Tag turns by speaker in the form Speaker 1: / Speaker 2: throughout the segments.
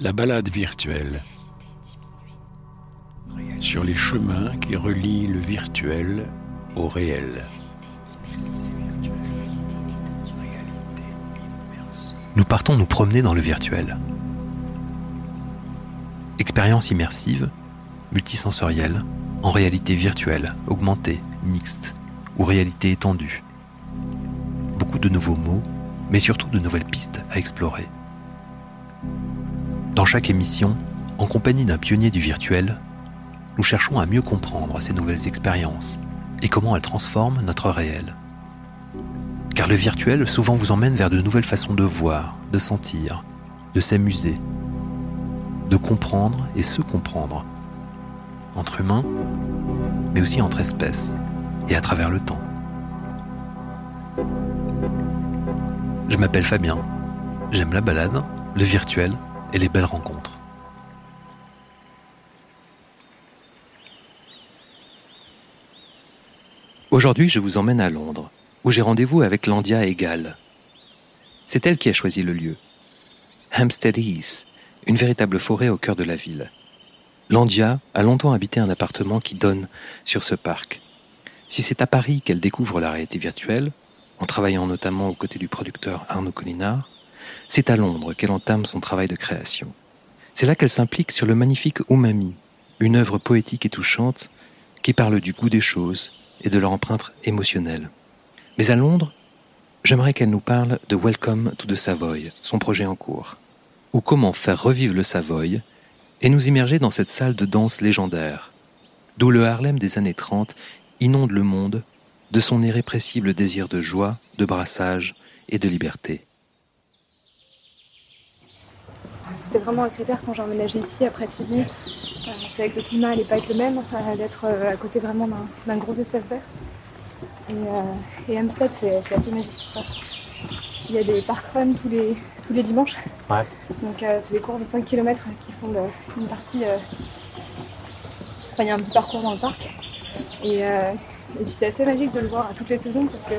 Speaker 1: La balade virtuelle sur les chemins qui relient le virtuel au réel.
Speaker 2: Nous partons nous promener dans le virtuel. Expérience immersive, multisensorielle, en réalité virtuelle, augmentée, mixte ou réalité étendue. Beaucoup de nouveaux mots, mais surtout de nouvelles pistes à explorer. Dans chaque émission, en compagnie d'un pionnier du virtuel, nous cherchons à mieux comprendre ces nouvelles expériences et comment elles transforment notre réel. Car le virtuel souvent vous emmène vers de nouvelles façons de voir, de sentir, de s'amuser, de comprendre et se comprendre, entre humains, mais aussi entre espèces et à travers le temps. Je m'appelle Fabien, j'aime la balade, le virtuel et les belles rencontres. Aujourd'hui, je vous emmène à Londres, où j'ai rendez-vous avec Landia Egal. C'est elle qui a choisi le lieu. Hampstead Heath, une véritable forêt au cœur de la ville. Landia a longtemps habité un appartement qui donne sur ce parc. Si c'est à Paris qu'elle découvre la réalité virtuelle, en travaillant notamment aux côtés du producteur Arnaud Collinard, c'est à Londres qu'elle entame son travail de création. C'est là qu'elle s'implique sur le magnifique Umami, une œuvre poétique et touchante qui parle du goût des choses et de leur empreinte émotionnelle. Mais à Londres, j'aimerais qu'elle nous parle de Welcome to the Savoy, son projet en cours, ou comment faire revivre le Savoy et nous immerger dans cette salle de danse légendaire, d'où le Harlem des années 30 inonde le monde de son irrépressible désir de joie, de brassage et de liberté.
Speaker 3: C'était vraiment un critère quand j'ai emménagé ici après Sydney. Euh, je savais que le climat n'allait pas être le même, euh, d'être euh, à côté vraiment d'un gros espace vert. Et, et Hampstead, c'est assez magique ça. Il y a des parkruns tous les, tous les dimanches. Donc c'est des courses de 5 km qui font une partie. Enfin, il y a un petit parcours dans le parc. Et, puis c'est assez magique de le voir à toutes les saisons parce que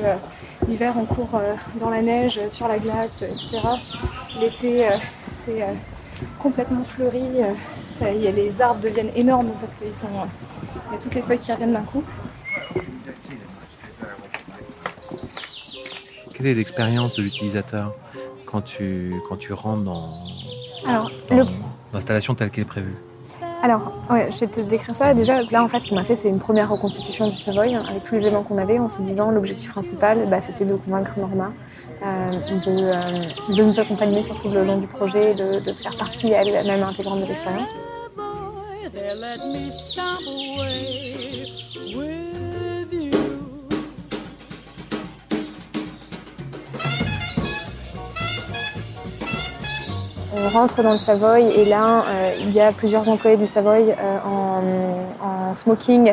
Speaker 3: l'hiver on court dans la neige, sur la glace, etc. L'été c'est complètement fleuri. Ça, y a, les arbres deviennent énormes parce qu'il y a toutes les feuilles qui reviennent d'un coup.
Speaker 2: Quelle est l'expérience de l'utilisateur quand tu, quand tu rentres dans, l'installation telle qu'elle est prévue?
Speaker 3: Alors, je vais te décrire ça. Déjà, là, en fait, ce qu'on a fait, c'est une première reconstitution du Savoy hein, avec tous les éléments qu'on avait en se disant l'objectif principal, bah, c'était de convaincre Norma euh, de, euh, de, nous accompagner surtout le long du projet, de, de faire partie elle-même intégrante de l'expérience. On rentre dans le Savoy et là, euh, il y a plusieurs employés du Savoy euh, en, smoking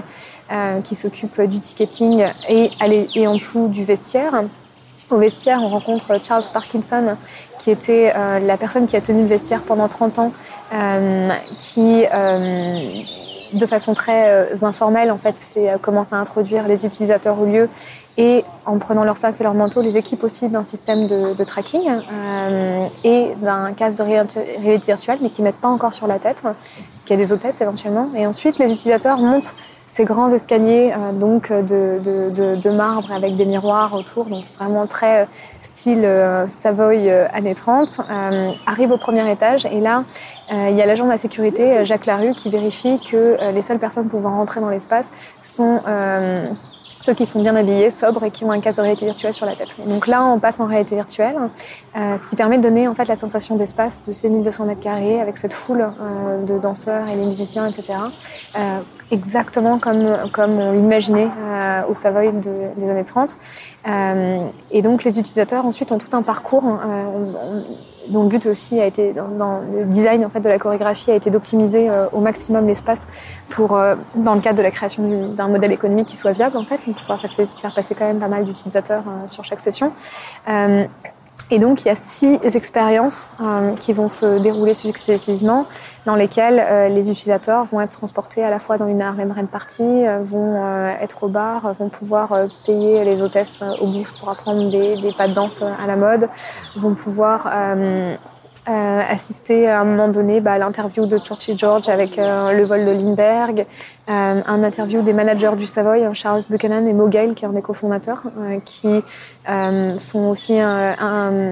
Speaker 3: euh, qui s'occupent du ticketing et, et en dessous du vestiaire. Au vestiaire, on rencontre Charles Parkinson, qui était la personne qui a tenu le vestiaire pendant 30 ans, qui, de façon très informelle, en fait, commence à introduire les utilisateurs au lieu et en prenant leur sac et leur manteau, les équipes aussi d'un système de, tracking euh, et d'un casque de réalité virtuelle, mais qui ne mettent pas encore sur la tête, qui a des hôtesses éventuellement. Et ensuite, les utilisateurs montent ces grands escaliers euh, donc de, de, de, marbre avec des miroirs autour, donc vraiment très style euh, Savoy années 30, arrivent au premier étage et là, il y a l'agent de la sécurité, Jacques Larue, qui vérifie que les seules personnes pouvant rentrer dans l'espace sont ceux qui sont bien habillés, sobres et qui ont un casque de réalité virtuelle sur la tête. Donc là, on passe en réalité virtuelle, euh, ce qui permet de donner en fait la sensation d'espace de ces 1200 mètres carrés avec cette foule euh, de danseurs et les musiciens, etc. Euh, exactement comme, comme on l'imaginait au Savoy des années 30. et donc les utilisateurs ensuite ont tout un parcours. On, dont le but aussi a été, dans, le design en fait, de la chorégraphie, a été d'optimiser euh, au maximum l'espace pour, euh, dans le cadre de la création d'un modèle économique qui soit viable en fait, pour pouvoir faire passer quand même pas mal d'utilisateurs euh, sur chaque session. Et donc, il y a six expériences qui vont se dérouler successivement, dans lesquelles euh, les utilisateurs vont être transportés à la fois dans une Harlem Rent Party, euh, vont être au bar, vont pouvoir payer les hôtesses au boost pour apprendre des, des, pas de danse à la mode, vont pouvoir assisté à un moment donné bah, à l'interview de Churchy George avec le vol de Lindbergh, un interview des managers du Savoy, Charles Buchanan et Mogale, qui est un des cofondateurs, qui sont aussi un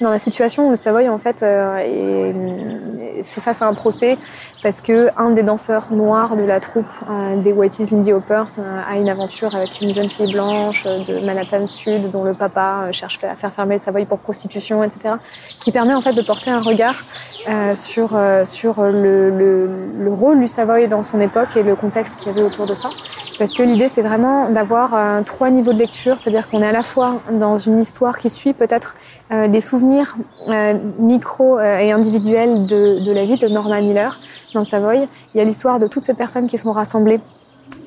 Speaker 3: dans la situation où le Savoy en fait euh, fait face à un procès parce que un des danseurs noirs de la troupe euh, des Whiteys, Lindy Hoppers, euh, a une aventure avec une jeune fille blanche de Manhattan Sud dont le papa cherche à faire fermer le Savoy pour prostitution, etc. Qui permet en fait de porter un regard sur sur le, le, le, rôle du Savoy dans son époque et le contexte qu'il y avait autour de ça. Parce que l'idée c'est vraiment d'avoir trois niveaux de lecture, c'est-à-dire qu'on est à la fois dans une histoire qui suit peut-être les souvenirs euh, micro et individuels de, de, la vie de Norma Miller dans le Savoy. Il y a l'histoire de toutes ces personnes qui sont rassemblées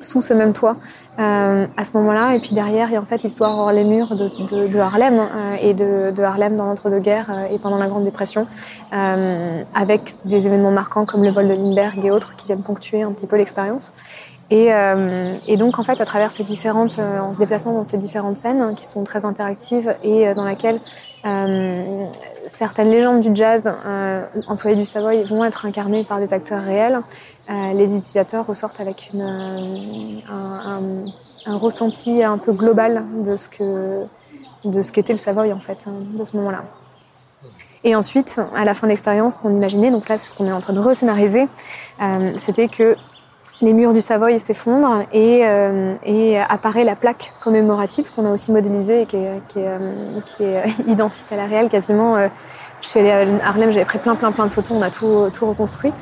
Speaker 3: sous ce même toit euh, à ce moment-là. Et puis derrière, il y a en fait l'histoire hors les murs de, de, de Harlem euh, et de, de, Harlem dans l'entre-deux-guerres euh, et pendant la Grande Dépression, euh, avec des événements marquants comme le vol de Lindbergh et autres qui viennent ponctuer un petit peu l'expérience. Et, euh, et, donc, en fait, à travers ces différentes, euh, en se déplaçant dans ces différentes scènes hein, qui sont très interactives et euh, dans laquelle euh, certaines légendes du jazz employées du Savoy vont être incarnées par des acteurs réels, les utilisateurs ressortent avec un, ressenti un peu global de ce que de ce qu'était le Savoy en fait hein, de ce moment-là. Et ensuite, à la fin de l'expérience, qu'on imaginait, donc là, c'est ce qu'on est en train de rescénariser, c'était que les murs du Savoy s'effondrent et, euh, et, apparaît la plaque commémorative qu'on a aussi modélisée et qui est, euh, est identique à la réelle quasiment. Euh, je suis allée à Harlem, j'avais pris plein plein plein de photos, on a tout, tout reconstruit.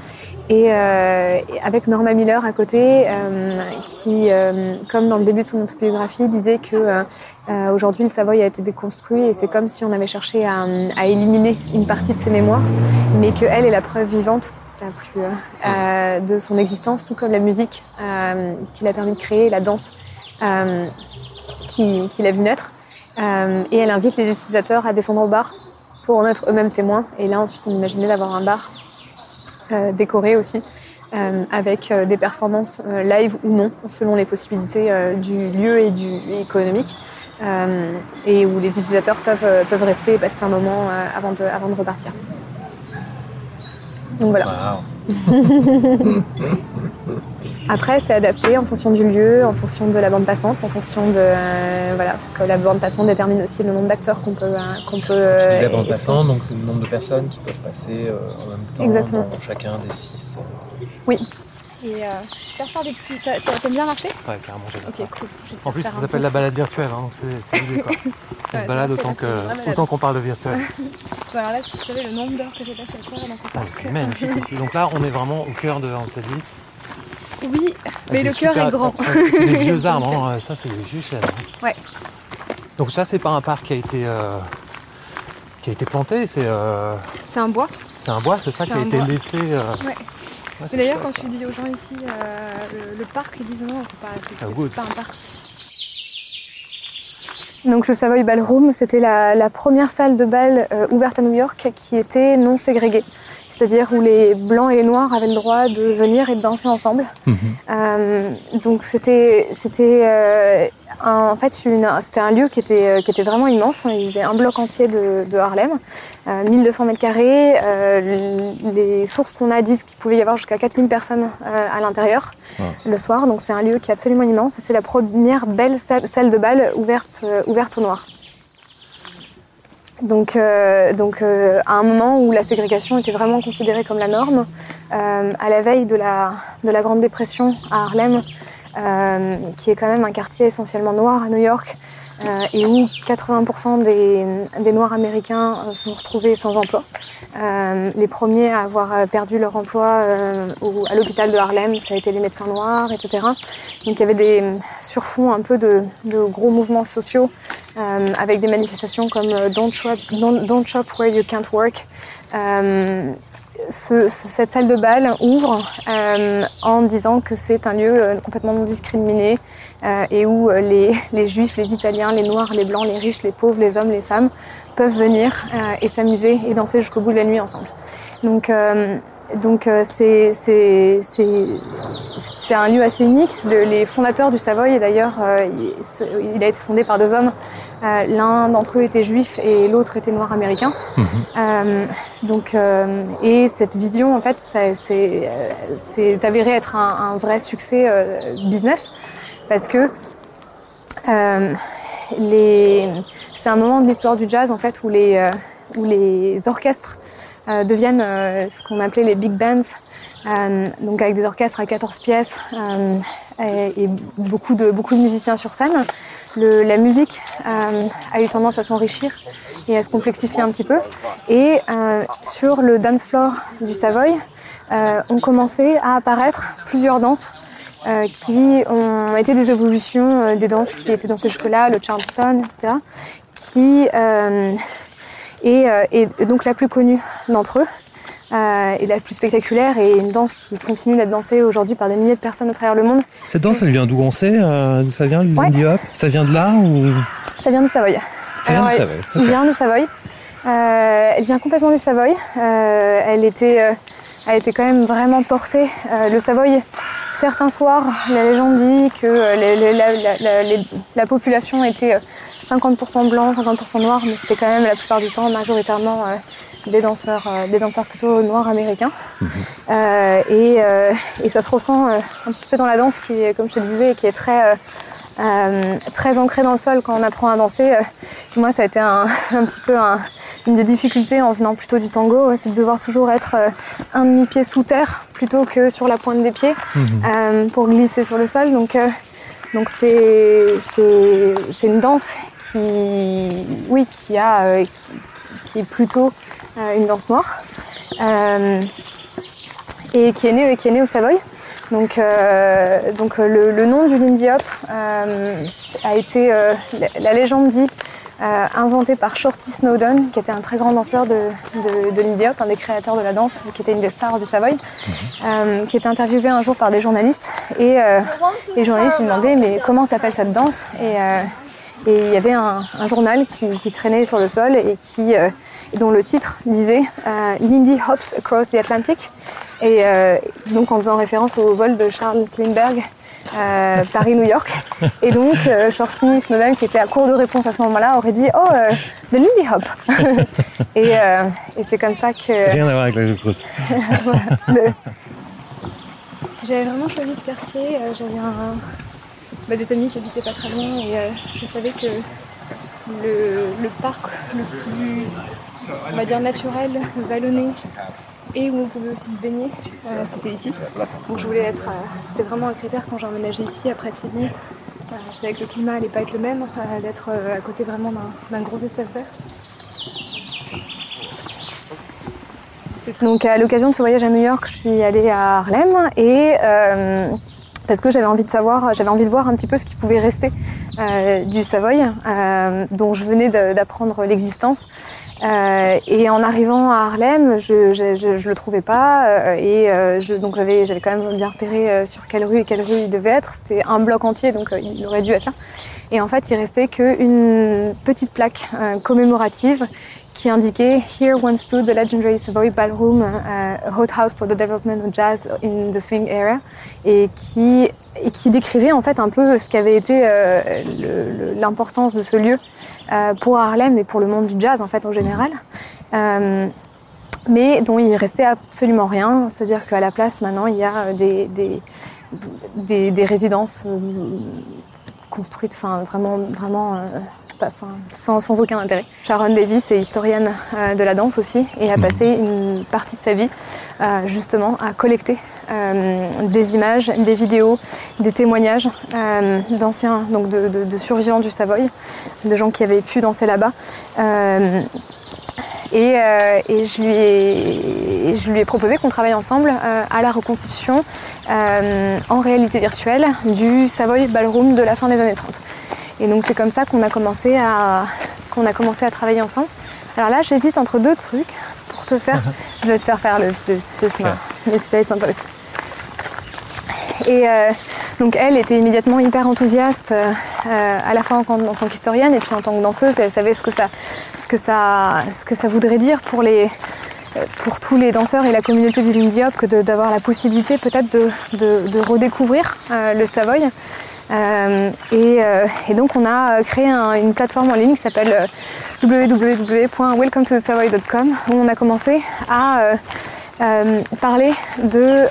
Speaker 3: Et, euh, avec Norma Miller à côté, euh, qui, euh, comme dans le début de son autobiographie, disait que aujourd'hui le Savoy a été déconstruit et c'est comme si on avait cherché à, à éliminer une partie de ses mémoires, mais qu'elle est la preuve vivante euh, de son existence, tout comme la musique euh, qui l'a permis de créer, la danse euh, qui, qui l'a vu naître. et elle invite les utilisateurs à descendre au bar pour en être eux-mêmes témoins. Et là, ensuite, on imaginait d'avoir un bar décoré aussi, avec des performances live ou non, selon les possibilités du lieu et du économique. et où les utilisateurs peuvent, peuvent rester et passer un moment avant, de, avant de repartir. Donc voilà. Wow. Après, c'est adapté en fonction du lieu, en fonction de la bande passante, en fonction de euh, voilà, parce que la bande passante détermine aussi le nombre d'acteurs qu'on peut euh, qu'on peut.
Speaker 2: Euh, la bande passante, donc c'est le nombre de personnes qui peuvent passer euh, en même temps
Speaker 3: Exactement.
Speaker 2: dans chacun des six.
Speaker 3: Oui. Et euh, faire faire des petits. T'aimes bien marcher?
Speaker 2: Ouais, carrément, j'aime
Speaker 3: Ok, cool.
Speaker 2: En plus, ça s'appelle la balade virtuelle, hein, donc c'est l'idée quoi. On
Speaker 3: Ouais,
Speaker 2: se balade autant autant qu'on parle de virtuel.
Speaker 3: Bon, alors là, si tu savais le nombre d'heures que j'ai passé à courir dans ce
Speaker 2: Ah, c'est magnifique ici. Donc là, on est vraiment au cœur de Antadis.
Speaker 3: Oui, mais le cœur
Speaker 2: super-
Speaker 3: est grand.
Speaker 2: C'est des vieux arbres, hein. ça c'est des vieux chênes. hein.
Speaker 3: Ouais.
Speaker 2: Donc ça, c'est pas un parc qui a été euh, qui a été planté, c'est euh,
Speaker 3: C'est un bois.
Speaker 2: c'est un bois, c'est ça qui a été
Speaker 3: bois.
Speaker 2: laissé. euh,
Speaker 3: Ouais.
Speaker 2: Ouais, c'est
Speaker 3: d'ailleurs, quand tu dis aux gens ici euh, le, le parc, ils disent non, c'est pas,
Speaker 2: Ah,
Speaker 3: pas un parc. Donc le Savoy Ballroom, c'était la, la première salle de bal euh, ouverte à New York qui était non ségrégée. C'est-à-dire où les blancs et les noirs avaient le droit de venir et de danser ensemble.
Speaker 2: Mhm.
Speaker 3: Euh, donc c'était c'était euh, un- en fait c'était un lieu qui était euh, qui était vraiment immense. Il faisait un bloc entier de, de Harlem, euh, 1200 mètres carrés. Les sources qu'on a disent qu'il pouvait y avoir jusqu'à 4000 personnes à l'intérieur
Speaker 2: Wow.
Speaker 3: le soir. Donc c'est un lieu qui est absolument immense. C'est la première belle salle, salle de bal ouverte ouverte aux noirs. Donc, euh, euh, à un moment où la ségrégation était vraiment considérée comme la norme, euh, à la veille de la, de la Grande Dépression à Harlem, qui est quand même un quartier essentiellement noir à New York, euh, et où 80% des, des Noirs américains euh, se sont retrouvés sans emploi. Euh, les premiers à avoir euh, perdu leur emploi euh, à l'hôpital de Harlem, ça a été les médecins noirs, etc. Donc il y avait des surfonds un peu de, de gros mouvements sociaux euh, avec des manifestations comme euh, Don't Shop, Don't, Shop Where You Can't Work. Euh, ce- ce- cette salle de bal ouvre euh, en disant que c'est un lieu euh, complètement non discriminé euh, et où euh, les, les juifs, les italiens, les noirs, les blancs, les riches, les pauvres, les hommes, les femmes peuvent venir euh, et s'amuser et danser jusqu'au bout de la nuit ensemble. Donc euh, donc euh, c'est c'est c'est c'est un lieu assez unique. Le- les fondateurs du Savoy, d'ailleurs, euh, il, a été fondé par deux hommes. Euh, L'un d'entre eux était juif et l'autre était noir américain. Euh, donc euh, et cette vision, en fait, c'est c'est avéré être un, un vrai succès euh, business parce que euh, c'est un moment de l'histoire du jazz en fait où les euh, où les orchestres euh, deviennent euh, ce qu'on appelait les big bands, euh, donc avec des orchestres à 14 pièces euh, et, et beaucoup, de, beaucoup de musiciens sur scène. Le- la musique a eu tendance à s'enrichir et à se complexifier un petit peu. Et sur le dance floor du Savoy, ont commencé à apparaître plusieurs danses euh, qui ont été des évolutions euh, des danses qui étaient dansées jusque-là, le Charleston, etc. Qui euh, et, euh, et donc la plus connue d'entre eux, euh, et la plus spectaculaire, et une danse qui continue d'être dansée aujourd'hui par des milliers de personnes à travers le monde.
Speaker 4: Cette danse, elle vient d'où on sait euh, D'où ça vient, le
Speaker 3: Ouais.
Speaker 4: Hop? Ça vient de là ou...
Speaker 3: Ça vient du Savoy.
Speaker 4: Ça vient du Savoy.
Speaker 3: Elle vient du Savoy. Euh, elle vient complètement du Savoy. Euh, elle était, elle était quand même vraiment portée. Euh, le Savoy, certains soirs, la légende dit que euh, les- les- la, la- la- les- la population était euh, 50% blanc, 50% noir, mais c'était quand même la plupart du temps majoritairement euh, des danseurs, euh, des danseurs plutôt noirs américains. Euh, et, euh, et ça se ressent euh, un petit peu dans la danse qui, comme je te disais, qui est très euh, euh, très ancrée dans le sol quand on apprend à danser. Euh, moi, ça a été un, un petit peu un- une des difficultés en venant plutôt du tango, c'est de devoir toujours être euh, un demi-pied sous terre plutôt que sur la pointe des pieds euh, pour glisser sur le sol. Donc, euh, donc c'est c'est c'est une danse qui oui qui a euh, qui, qui est plutôt euh, une danse noire euh, et qui est née qui est née au Savoy. Donc, euh, donc euh, le, le nom du Lindy Hop euh, a été, euh, la, légende dit, euh, inventé par Shorty Snowdon, qui était un très grand danseur de, de, de Lindy Hop, un des créateurs de la danse, qui était une des stars du Savoy, euh, qui était interviewé un jour par des journalistes. Et les journalistes lui demandaient mais comment s'appelle cette danse? Et, et il y avait un, un journal qui, qui traînait sur le sol et qui, euh, dont le titre disait euh, Lindy Hops Across the Atlantic. Et euh, donc en faisant référence au vol de Charles Lindbergh euh, Paris-New York. Et donc euh, Shorty Snowden, qui était à court de réponse à ce moment-là, aurait dit Oh, euh, the Lindy Hop Et, euh, et c'est comme ça que.
Speaker 4: Rien à voir avec la choucroute.
Speaker 3: le- J'avais vraiment choisi ce quartier. J'avais un, bah, des amis qui habitaient pas très loin et euh, je savais que le, le parc le plus, on va dire, naturel, vallonné et où on pouvait aussi se baigner, c'était ici. Donc je voulais être. euh, c'était vraiment un critère quand j'ai emménagé ici après Sydney. Euh, je savais que le climat allait pas être le même, euh, d'être à côté vraiment d'un gros espace vert. Donc à l'occasion de ce voyage à New York, je suis allée à Harlem et parce que j'avais envie de savoir, j'avais envie de voir un petit peu ce qui pouvait rester du Savoy, dont je venais d'apprendre l'existence. Euh, et en arrivant à Harlem, je, je, je, je le trouvais pas euh, et euh, je, donc j'avais j'avais quand même bien repéré sur quelle rue et quelle rue il devait être. C'était un bloc entier, donc il aurait dû être là. Et en fait, il restait qu'une petite plaque commémorative qui indiquait Here once stood the legendary Savoy Ballroom, uh, hot house for the development of jazz in the swing era, et qui, et qui décrivait en fait un peu ce qu'avait été euh, l'importance de ce lieu euh, pour Harlem et pour le monde du jazz en fait en général. Euh, mais dont il restait absolument rien, c'est-à-dire qu'à la place maintenant il y a des, des, des, des résidences construites, enfin vraiment, vraiment enfin, sans, sans aucun intérêt. Sharon Davis est historienne euh, de la danse aussi et a passé une partie de sa vie euh, justement à collecter euh, des images, des vidéos, des témoignages d'anciens, donc de, de- de survivants du Savoy, de gens qui avaient pu danser là-bas. Et, euh, et je, lui ai, je lui ai proposé qu'on travaille ensemble euh, à la reconstitution euh, en réalité virtuelle du Savoy Ballroom de la fin des années 30. Et donc c'est comme ça qu'on a commencé à qu'on a commencé à travailler ensemble. Alors là, j'hésite entre deux trucs pour te faire. je vais te faire faire le, le ce chemin, mais celui-là est sympa aussi. Et euh, donc elle était immédiatement hyper enthousiaste, euh, euh, à la fois en, en tant qu'historienne et puis en tant que danseuse. Elle savait ce que ça, ce que ça, ce que ça voudrait dire pour les pour tous les danseurs et la communauté du Lindy Hop que d'avoir la possibilité peut-être de, de- de redécouvrir euh, le Savoy. Euh, et, euh, et donc on a créé un- une plateforme en ligne qui s'appelle euh, www.welcometosavoy.com où on a commencé à parler de,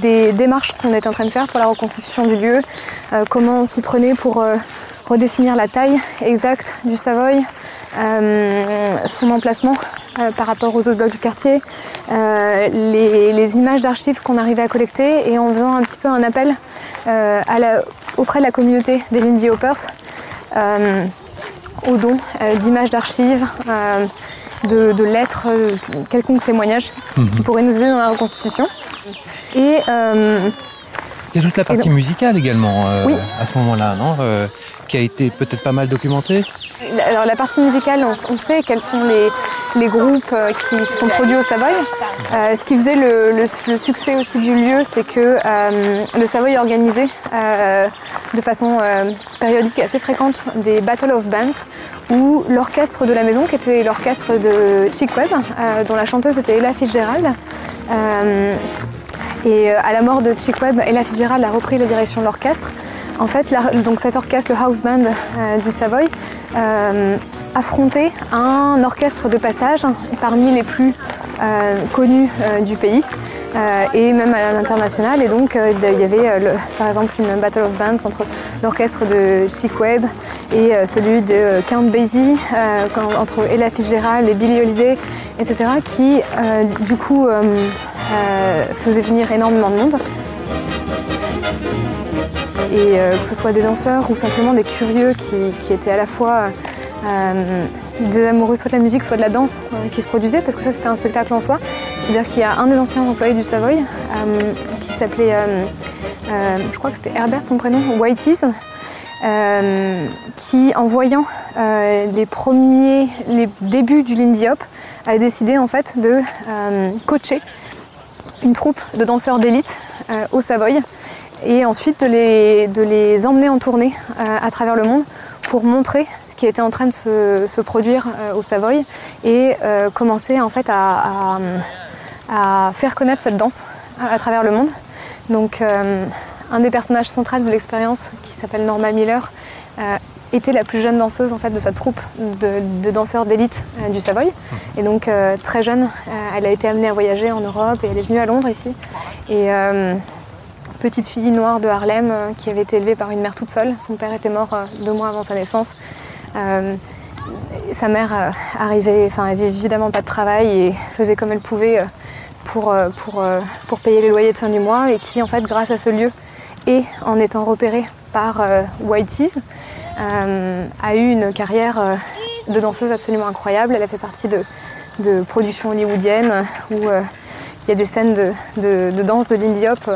Speaker 3: des démarches qu'on était en train de faire pour la reconstitution du lieu, comment on s'y prenait pour redéfinir la taille exacte du Savoy, son emplacement euh, par rapport aux autres blocs du quartier, euh, les, les images d'archives qu'on arrivait à collecter et en faisant un petit peu un appel euh, à la- auprès de la communauté des Lindy Hoppers aux dons d'images d'archives, de, de lettres, quelconque témoignage qui pourrait nous aider dans la reconstitution. Et
Speaker 4: Il y a toute la partie
Speaker 3: donc-
Speaker 4: musicale également euh,
Speaker 3: Oui.
Speaker 4: à ce moment-là, non Euh, Qui a été peut-être pas mal documentée.
Speaker 3: Alors la partie musicale, on, on sait quels sont les, les groupes euh, qui sont produits au Savoy. Euh, ce qui faisait le, succès aussi du lieu, c'est que euh, le Savoy organisait de façon périodique et assez fréquente des Battle of Bands où l'orchestre de la maison, qui était l'orchestre de Chick Webb, dont la chanteuse était Ella Fitzgerald, et à la mort de Chick Webb, Ella Fitzgerald a repris la direction de l'orchestre. En fait, donc cet orchestre, le house band du Savoy, affrontait un orchestre de passage parmi les plus euh, connus euh, du pays. euh, et même à l'international. Et donc, il y avait par exemple une Battle of Bands entre l'orchestre de Chick Webb et celui de Count Basie, entre Ella Fitzgerald et Billie Holiday, etc., qui du coup faisait venir énormément de monde. Et que ce soit des danseurs ou simplement des curieux qui, qui étaient à la fois euh, des amoureux soit de la musique, soit de la danse euh, qui se produisaient, parce que ça c'était un spectacle en soi. C'est-à-dire qu'il y a un des anciens employés du Savoy euh, qui s'appelait, je crois que c'était Herbert son prénom, Whitey's, qui en voyant les premiers, les débuts du Lindy Hop, a décidé en fait de coacher une troupe de danseurs d'élite au Savoy et ensuite de les, emmener en tournée à travers le monde pour montrer qui était en train de se, se produire euh, au Savoy et euh, commencer en fait à, à- à faire connaître cette danse à, à travers le monde. Donc euh, un des personnages centraux de l'expérience qui s'appelle Norma Miller était la plus jeune danseuse en fait de sa troupe de, de danseurs d'élite euh, du Savoy. Et donc euh, très jeune, euh, elle a été amenée à voyager en Europe et elle est venue à Londres ici. Et petite fille noire de Harlem qui avait été élevée par une mère toute seule. Son père était mort deux mois avant sa naissance. Euh, sa mère euh, arrivait, enfin, avait évidemment pas de travail et faisait comme elle pouvait euh, pour, pour, pour payer les loyers de fin du mois et qui, en fait, grâce à ce lieu et en étant repérée par Whitey's, a eu une carrière de danseuse absolument incroyable. Elle a fait partie de, de productions hollywoodiennes où il y a des scènes de, de- danse de Lindy Hop,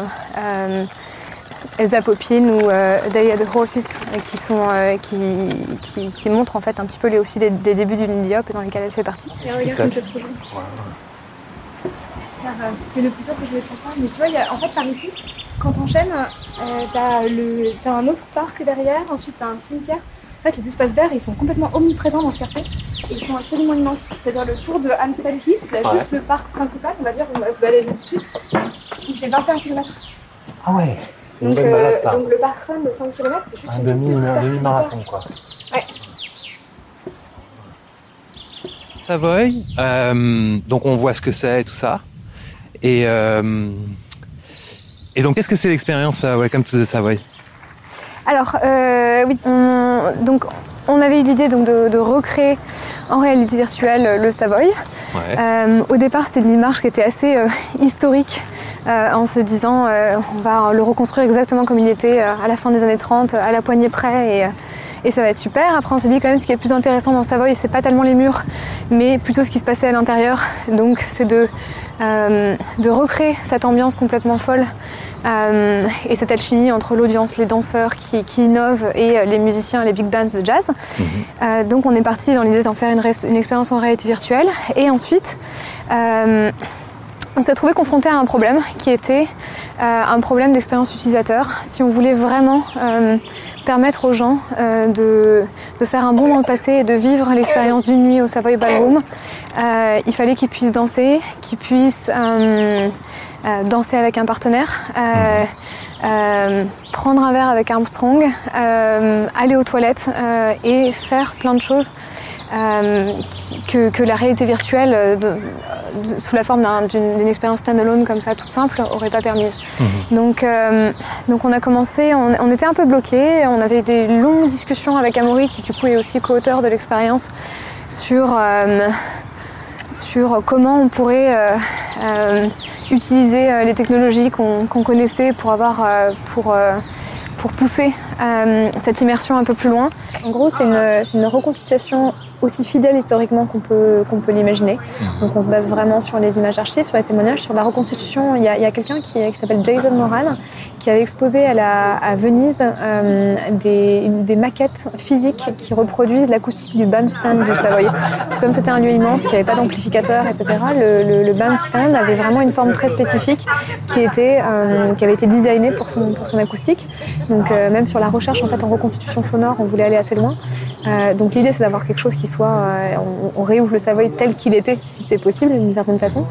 Speaker 3: Elsa Poppin ou euh, Day at the Horses, euh, qui, sont, euh, qui, qui, qui montrent en fait un petit peu les, aussi les, des débuts du Lindy Hop et dans lesquels elle fait partie. Et regarde comme ça se rejoint. C'est le petit tour que je voulais te faire, mais tu vois, il y a- en fait par ici, quand t'enchaînes, euh, t'as le- t'as un autre parc derrière, ensuite t'as un cimetière. En fait, les espaces verts, ils sont complètement omniprésents dans ce quartier. Et ils sont absolument immenses. C'est-à-dire le tour de Hampstead Heath, là, juste le parc principal, on va dire, on va tout de suite. Il fait 21 km.
Speaker 4: Ah ouais.
Speaker 3: Donc, euh,
Speaker 4: balade ça.
Speaker 3: donc le parc run de 5 km, c'est juste
Speaker 4: Un
Speaker 3: une
Speaker 4: demi,
Speaker 3: petite
Speaker 4: un
Speaker 3: partie du
Speaker 4: demi-marathon quoi.
Speaker 3: Ouais.
Speaker 2: Savoy, euh, donc on voit ce que c'est et tout ça. Et, euh, et donc, qu'est-ce que c'est l'expérience euh, Welcome to the Savoy?
Speaker 3: Alors, euh, oui, on, donc, on avait eu l'idée donc, de, de recréer en réalité virtuelle le Savoy.
Speaker 2: Ouais.
Speaker 3: Euh, au départ, c'était une démarche qui était assez euh, historique euh, en se disant euh, on va le reconstruire exactement comme il était euh, à la fin des années 30, à la poignée près et, euh, et ça va être super. Après, on s'est dit quand même ce qui est plus intéressant dans Savoy, c'est pas tellement les murs, mais plutôt ce qui se passait à l'intérieur. Donc, c'est de, euh, de recréer cette ambiance complètement folle euh, et cette alchimie entre l'audience, les danseurs qui, qui innovent et euh, les musiciens, les big bands de jazz. Euh, donc on est parti dans l'idée d'en faire une, expérience en réalité virtuelle. Et ensuite, euh, on s'est trouvé confronté à un problème qui était euh, un problème d'expérience utilisateur. Si on voulait vraiment euh, permettre aux gens de, de, faire un bond dans le passé et de vivre l'expérience d'une nuit au Savoy Ballroom. il fallait qu'ils puissent danser, qu'ils puissent danser avec un partenaire. prendre un verre avec Armstrong, aller aux toilettes et faire plein de choses euh, que, que, la réalité virtuelle, euh, de, sous la forme d'une expérience standalone comme ça, toute simple, aurait pas permise. Mhm. Donc, euh, donc on a commencé, on, on, était un peu bloqués, on avait des longues discussions avec Amaury, qui du coup est aussi co-auteur de l'expérience, sur, sur comment on pourrait utiliser les technologies qu'on connaissait pour avoir pour pour pousser cette immersion un peu plus loin. En gros, c'est une, une reconstitution aussi fidèle historiquement qu'on peut, qu'on peut l'imaginer. Mhm. Donc on se base vraiment sur les images d'archives, sur les témoignages, sur la reconstitution. Il y a, a quelqu'un qui, qui s'appelle Jason Moran qui avait exposé à, la, à Venise euh, des, des, maquettes physiques qui reproduisent l'acoustique du bandstand du Savoy. Parce que comme c'était un lieu immense, qui n'avait pas d'amplificateur, etc., le, le, bandstand avait vraiment une forme très spécifique qui, était, euh, qui avait été designée pour son, pour son acoustique. Donc euh, même sur la recherche en, fait, en reconstitution sonore, on voulait aller assez loin. Donc l'idée c'est d'avoir quelque chose qui soit... On, on, réouvre le Savoy tel qu'il était, si c'est possible, d'une certaine façon.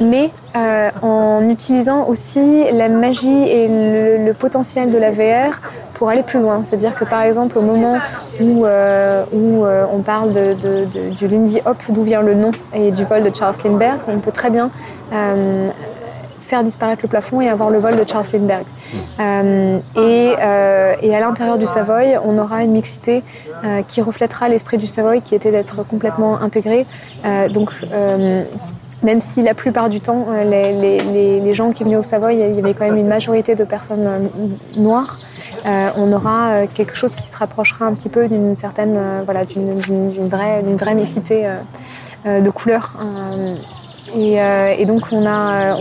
Speaker 3: mais en utilisant aussi la magie et le, potentiel de la VR pour aller plus loin. C'est-à-dire que par exemple au moment où, euh, où euh, on parle de, du Lindy Hop, d'où vient le nom, et du vol de Charles Lindbergh, on peut très bien euh, faire disparaître le plafond et avoir le vol de Charles Lindbergh. et, et, à l'intérieur du Savoy, on aura une mixité qui reflètera l'esprit du Savoy qui était d'être complètement intégré. donc même si la plupart du temps, euh, les, gens qui venaient au Savoy, il y avait quand même une majorité de personnes euh, noires, euh, on aura quelque chose qui se rapprochera un petit peu d'une certaine, voilà, d'une vraie, vraie mixité de couleurs. Euh, et, donc, on a,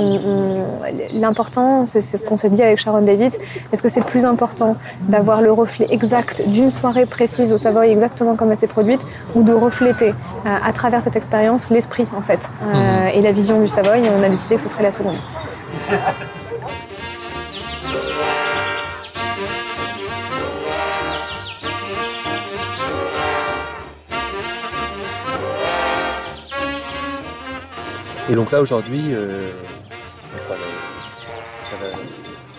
Speaker 3: l'important, c'est ce qu'on s'est dit avec Sharon Davis. Est-ce que c'est plus important d'avoir le reflet exact d'une soirée précise au Savoy, exactement comme elle s'est produite, ou de refléter euh, à travers cette expérience l'esprit, en fait, euh, mhm. et la vision du Savoy Et on a décidé que ce serait la seconde.
Speaker 2: Et donc là aujourd'hui, euh,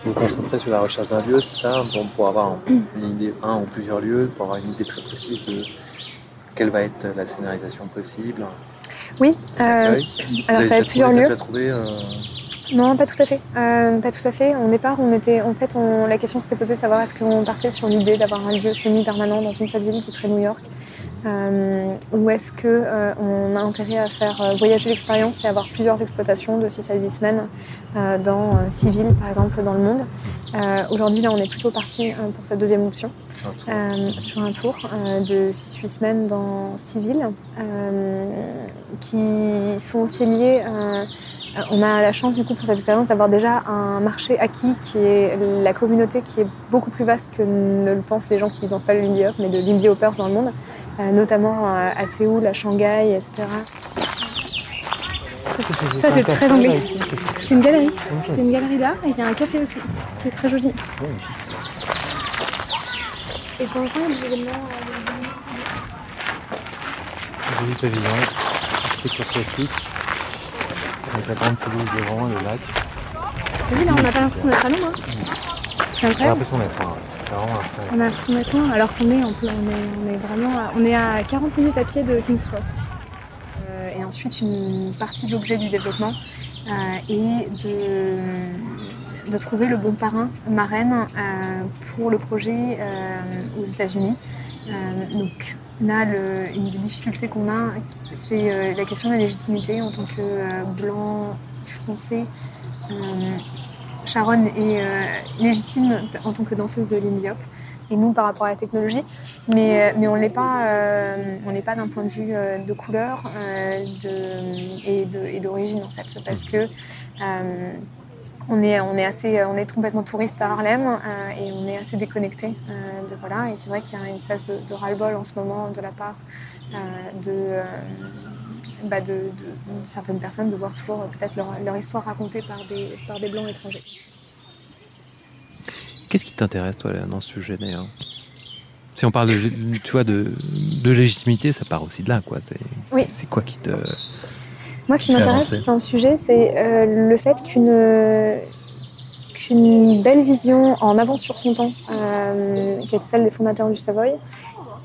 Speaker 2: vous vous concentrez sur la recherche d'un lieu, c'est ça, pour, avoir une idée, un ou plusieurs lieux, pour avoir une idée très précise de quelle va être la scénarisation possible.
Speaker 3: Oui, euh, alors ça va être plusieurs lieux.
Speaker 2: Trouvé, euh...
Speaker 3: Non, pas tout à fait. Euh, pas tout à fait. Au départ, on était, en fait, on, la question s'était posée de savoir est-ce qu'on partait sur l'idée d'avoir un lieu semi-permanent dans une seule ville qui serait New York, euh, ou est-ce qu'on euh, a intérêt à faire euh, voyager l'expérience et avoir plusieurs exploitations de 6 à 8 semaines dans 6 villes, par exemple, dans le monde. Aujourd'hui, là, on est plutôt parti pour cette deuxième option, sur un tour de 6-8 semaines dans 6 villes, qui sont aussi liées euh, on a la chance du coup pour cette expérience d'avoir déjà un marché acquis qui est la communauté qui est beaucoup plus vaste que ne le pensent les gens qui ne dansent pas le Lindy Hop, mais de Lindy Hoppers dans le monde, euh, notamment euh, à Séoul, à Shanghai, etc. Ça c'est très anglais. C'est une galerie. C'est une galerie d'art et il y a un café aussi qui est très joli. Et pour événements.
Speaker 4: Joli pavillon, architecture classique. Avec la grande pelouse devant, le lac.
Speaker 3: Oui, là, on n'a pas l'impression d'être à Londres. Hein. C'est incroyable. On a
Speaker 4: l'impression d'être loin.
Speaker 3: On a l'impression d'être loin, alors qu'on est, on, est, vraiment à, on est à 40 minutes à pied de King's Cross. Euh, et ensuite, une partie de l'objet du développement euh, est de, de, trouver le bon parrain, marraine, euh, pour le projet aux États-Unis. Donc, Là, une des difficultés qu'on a, c'est euh, la question de la légitimité en tant que euh, blanc français. Euh, Sharon est légitime en tant que danseuse de Lindy Hop et nous par rapport à la technologie, mais, on ne l'est pas, pas d'un point de vue de couleur et d'origine en fait, parce que on est, on est, assez, on est complètement touriste à Harlem euh, et on est assez déconnecté euh, de voilà. Et c'est vrai qu'il y a une espèce de, ras-le-bol en ce moment de la part euh, bah, de, de, certaines personnes de voir toujours peut-être leur, leur, histoire racontée par des, par des blancs étrangers.
Speaker 2: Qu'est-ce qui t'intéresse, toi, dans ce sujet, d'ailleurs? Si on parle de, tu vois, de, de, légitimité, ça part aussi de là, quoi. C'est,
Speaker 3: oui.
Speaker 2: c'est quoi qui te.
Speaker 3: Moi, ce qui, m'intéresse dans le sujet, c'est euh, le fait qu'une qu'une belle vision en avance sur son temps, euh, qui était celle des fondateurs du Savoy,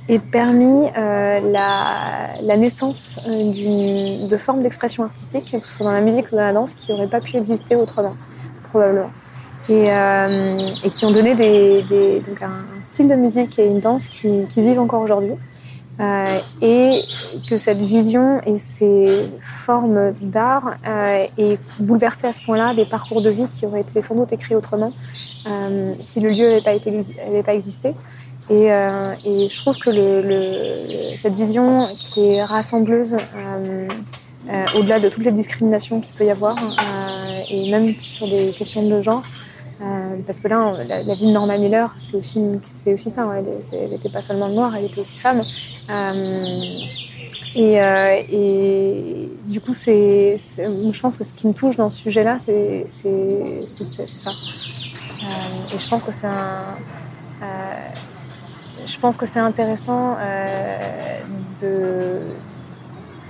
Speaker 3: ait permis euh, la, la, naissance de formes d'expression artistique, que ce soit dans la musique ou dans la danse, qui n'auraient pas pu exister autrement, probablement et, et, qui ont donné des, des, donc un, style de musique et une danse qui, qui vivent encore aujourd'hui. Euh, et que cette vision et ces formes d'art euh, aient bouleversé à ce point-là des parcours de vie qui auraient été sans doute écrits autrement euh, si le lieu n'avait pas, pas existé. Et, euh, et, je trouve que le, le, cette vision qui est rassembleuse, euh, au-delà de toutes les discriminations qu'il peut y avoir, et même sur des questions de genre, euh, parce que là, la, vie de Norma Miller, c'est aussi, c'est aussi ça. Hein. Elle n'était pas seulement noire, elle était aussi femme. Euh, et, euh, et, du coup, c'est, je pense que ce qui me touche dans ce sujet-là, c'est, ça. et je pense que c'est un, je pense que c'est intéressant de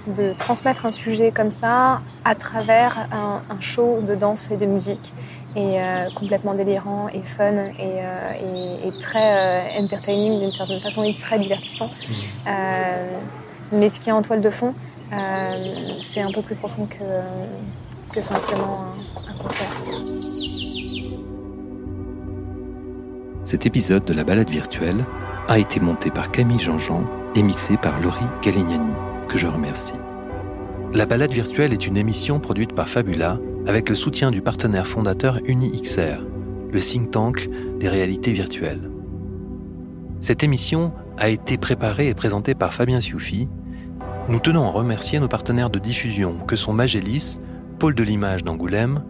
Speaker 3: de transmettre un sujet comme ça à travers un show de danse et de musique et euh, complètement délirant et fun et, euh, et, et très euh, entertaining d'une certaine façon et très divertissant. Mmh. Euh, mais ce qui est en toile de fond, euh, c'est un peu plus profond que, que simplement un, un, concert.
Speaker 2: Cet épisode de la balade virtuelle a été monté par Camille Jean-Jean et mixé par Laurie Galignani, que je remercie. La balade virtuelle est une émission produite par Fabula avec le soutien du partenaire fondateur UniXR, le think tank des réalités virtuelles. Cette émission a été préparée et présentée par Fabien Sioufi. Nous tenons à remercier nos partenaires de diffusion que sont Magélis, Pôle de l'image d'Angoulême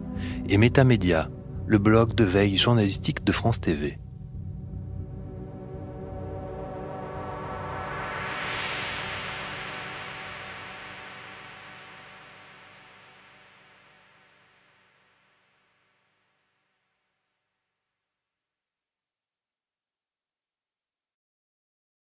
Speaker 2: et Métamédia, le blog de veille journalistique de France TV.